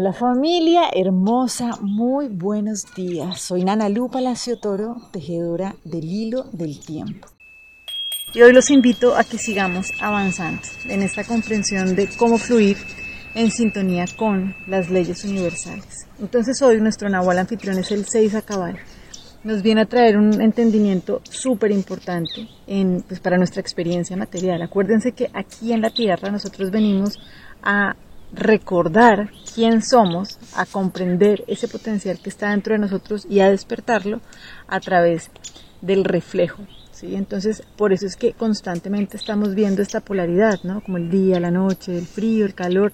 Hola familia hermosa, muy buenos días. Soy Nana Lu Palacio Toro, tejedora del hilo del tiempo. Y hoy los invito a que sigamos avanzando en esta comprensión de cómo fluir en sintonía con las leyes universales. Entonces hoy nuestro Nahual anfitrión es el 6 a cabal. Nos viene a traer un entendimiento súper importante pues, para nuestra experiencia material. Acuérdense que aquí en la Tierra nosotros venimos a recordar quién somos, a comprender ese potencial que está dentro de nosotros y a despertarlo a través del reflejo. ¿sí? Entonces, por eso es que constantemente estamos viendo esta polaridad, ¿no? Como el día, la noche, el frío, el calor,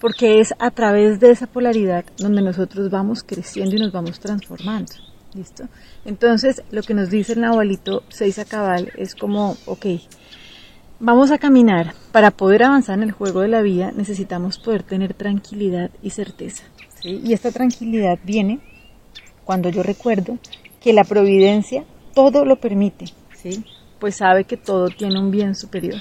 porque es a través de esa polaridad donde nosotros vamos creciendo y nos vamos transformando. ¿Listo? Entonces, lo que nos dice el Nahualito 6 a cabal es como, ok, Vamos a caminar. Para poder avanzar en el juego de la vida necesitamos poder tener tranquilidad y certeza. Y esta tranquilidad viene cuando yo recuerdo que la providencia todo lo permite, ¿sí? pues sabe que todo tiene un bien superior.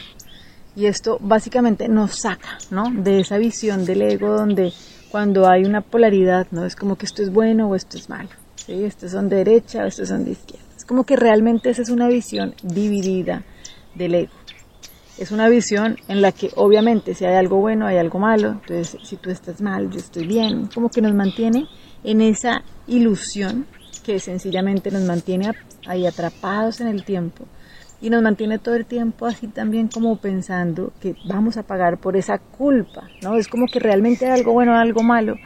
Y esto básicamente nos saca ¿no? de esa visión del ego donde cuando hay una polaridad, no es como que esto es bueno o esto es malo, ¿sí? estos son de derecha o estos son de izquierda. Es como que realmente esa es una visión dividida del ego es una visión en la que obviamente si hay algo bueno hay algo malo, entonces si tú estás mal yo estoy bien, como que nos mantiene en esa ilusión que sencillamente nos mantiene ahí atrapados en el tiempo. Y nos mantiene todo el tiempo así también como pensando que vamos a pagar por esa culpa, ¿no? Es como que realmente hay algo bueno algo malo.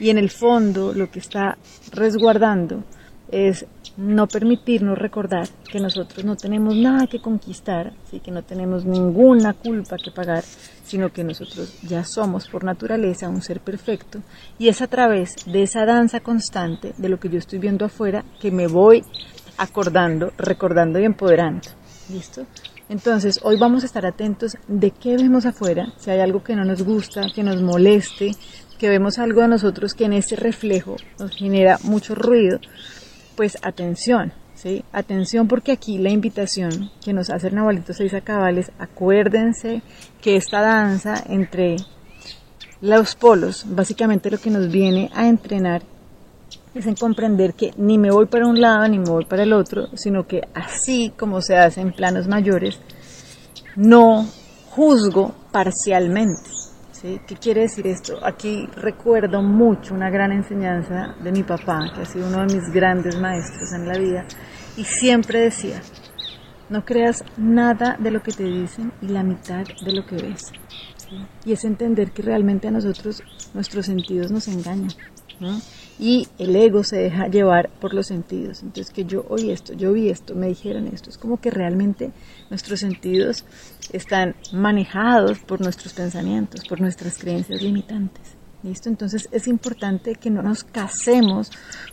Y en el fondo lo que está resguardando es no permitirnos recordar que nosotros no tenemos nada que conquistar, ¿sí? que no tenemos ninguna culpa que pagar, sino que nosotros ya somos por naturaleza un ser perfecto y es a través de esa danza constante de lo que yo estoy viendo afuera que me voy acordando, recordando y empoderando. ¿Listo? Entonces, hoy vamos a estar atentos de qué vemos afuera, si hay algo que no nos gusta, que nos moleste, que vemos algo de nosotros que en ese reflejo nos genera mucho ruido, pues atención, ¿sí? Atención porque aquí la invitación que nos hace el Nahualito Seis Cabales, acuérdense que esta danza entre los polos, básicamente lo que nos viene a entrenar es en comprender que ni me voy para un lado ni me voy para el otro, sino que así como se hace en planos mayores, no juzgo parcialmente. ¿Qué quiere decir esto? Aquí recuerdo mucho una gran enseñanza de mi papá, que ha sido uno de mis grandes maestros en la vida, y siempre decía, no creas nada de lo que te dicen y la mitad de lo que ves. Y es entender que realmente a nosotros nuestros sentidos nos engañan. Y el ego se deja llevar por los sentidos. Entonces que yo oí esto, yo vi esto, me dijeron esto. Es como que realmente nuestros sentidos están manejados por nuestros pensamientos, por nuestras creencias limitantes. ¿Listo? Entonces es importante que no nos casemos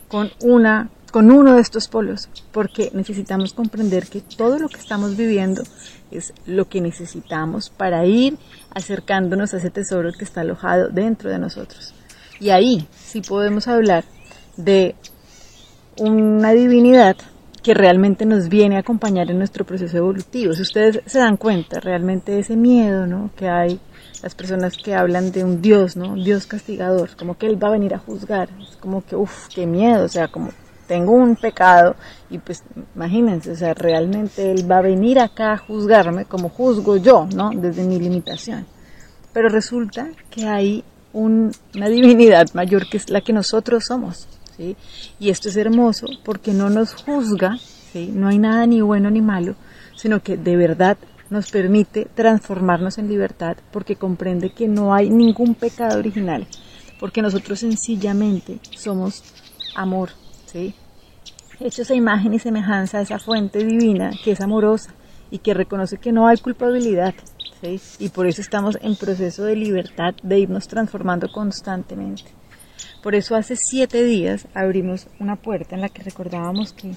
con una con uno de estos polos, porque necesitamos comprender que todo lo que estamos viviendo es lo que necesitamos para ir acercándonos a ese tesoro que está alojado dentro de nosotros. Y ahí sí podemos hablar de una divinidad que realmente nos viene a acompañar en nuestro proceso evolutivo. Si ustedes se dan cuenta, realmente ese miedo, ¿no? Que hay las personas que hablan de un Dios, ¿no? Un Dios castigador, como que Él va a venir a juzgar. Es como que, uff, qué miedo, o sea, como tengo un pecado y pues imagínense, o sea, realmente Él va a venir acá a juzgarme como juzgo yo, ¿no? Desde mi limitación. Pero resulta que hay una divinidad mayor que es la que nosotros somos. Y esto es hermoso porque no nos juzga, no hay nada ni bueno ni malo, sino que de verdad nos permite transformarnos en libertad porque comprende que no hay ningún pecado original, porque nosotros sencillamente somos amor, ¿sí? hechos a imagen y semejanza a esa fuente divina que es amorosa y que reconoce que no hay culpabilidad, y por eso estamos en proceso de libertad, de irnos transformando constantemente. Por eso hace siete días abrimos una puerta en la que recordábamos que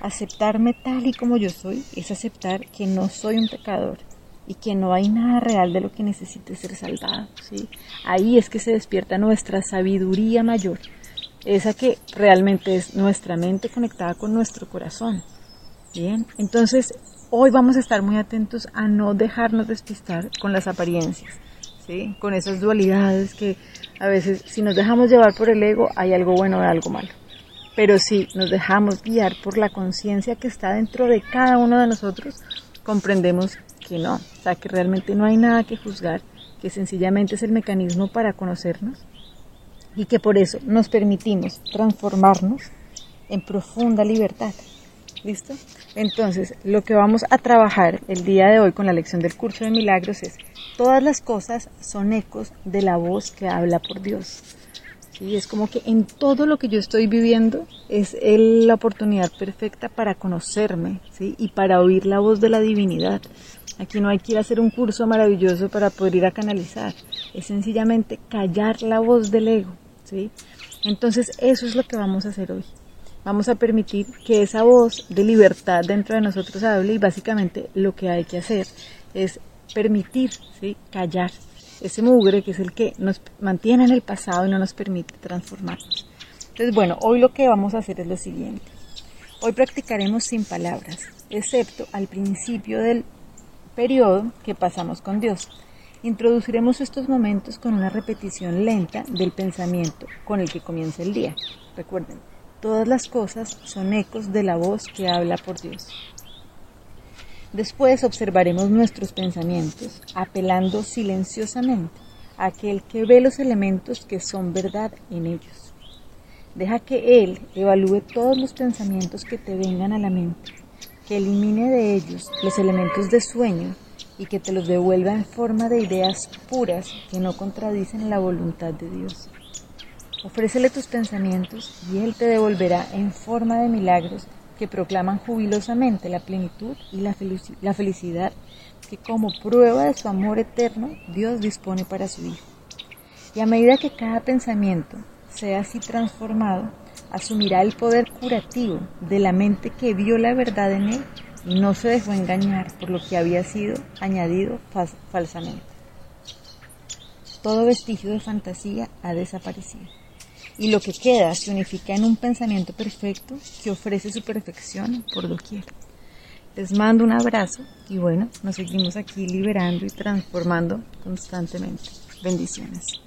aceptarme tal y como yo soy es aceptar que no soy un pecador y que no hay nada real de lo que necesite ser salvado. ¿sí? Ahí es que se despierta nuestra sabiduría mayor, esa que realmente es nuestra mente conectada con nuestro corazón. Bien, entonces Hoy vamos a estar muy atentos a no dejarnos despistar con las apariencias. ¿sí? con esas dualidades que a veces si nos dejamos llevar por el ego hay algo bueno o algo malo. Pero si nos dejamos guiar por la conciencia que está dentro de cada uno de nosotros, comprendemos que no, o sea, que realmente no hay nada que juzgar, que sencillamente es el mecanismo para conocernos y que por eso nos permitimos transformarnos en profunda libertad. ¿Listo? Entonces, lo que vamos a trabajar el día de hoy con la lección del curso de milagros es, todas las cosas son ecos de la voz que habla por Dios. ¿Sí? Es como que en todo lo que yo estoy viviendo es la oportunidad perfecta para conocerme ¿sí? y para oír la voz de la divinidad. Aquí no hay que ir a hacer un curso maravilloso para poder ir a canalizar. Es sencillamente callar la voz del ego. ¿sí? Entonces, eso es lo que vamos a hacer hoy vamos a permitir que esa voz de libertad dentro de nosotros hable y básicamente lo que hay que hacer es permitir, ¿sí? callar ese mugre que es el que nos mantiene en el pasado y no nos permite transformarnos. Entonces, bueno, hoy lo que vamos a hacer es lo siguiente. Hoy practicaremos sin palabras, excepto al principio del periodo que pasamos con Dios. Introduciremos estos momentos con una repetición lenta del pensamiento con el que comienza el día. Recuerden, Todas las cosas son ecos de la voz que habla por Dios. Después observaremos nuestros pensamientos, apelando silenciosamente a aquel que ve los elementos que son verdad en ellos. Deja que Él evalúe todos los pensamientos que te vengan a la mente, que elimine de ellos los elementos de sueño y que te los devuelva en forma de ideas puras que no contradicen la voluntad de Dios. Ofrécele tus pensamientos y Él te devolverá en forma de milagros que proclaman jubilosamente la plenitud y la, felicidad que como prueba de su amor eterno Dios dispone para su Hijo. Y a medida que cada pensamiento sea así transformado, asumirá el poder curativo de la mente que vio la verdad en él y no se dejó engañar por lo que había sido añadido falsamente. Todo vestigio de fantasía ha desaparecido y lo que queda se unifica en un pensamiento perfecto que ofrece su perfección por doquier. Les mando un abrazo y bueno, nos seguimos aquí liberando y transformando constantemente. Bendiciones.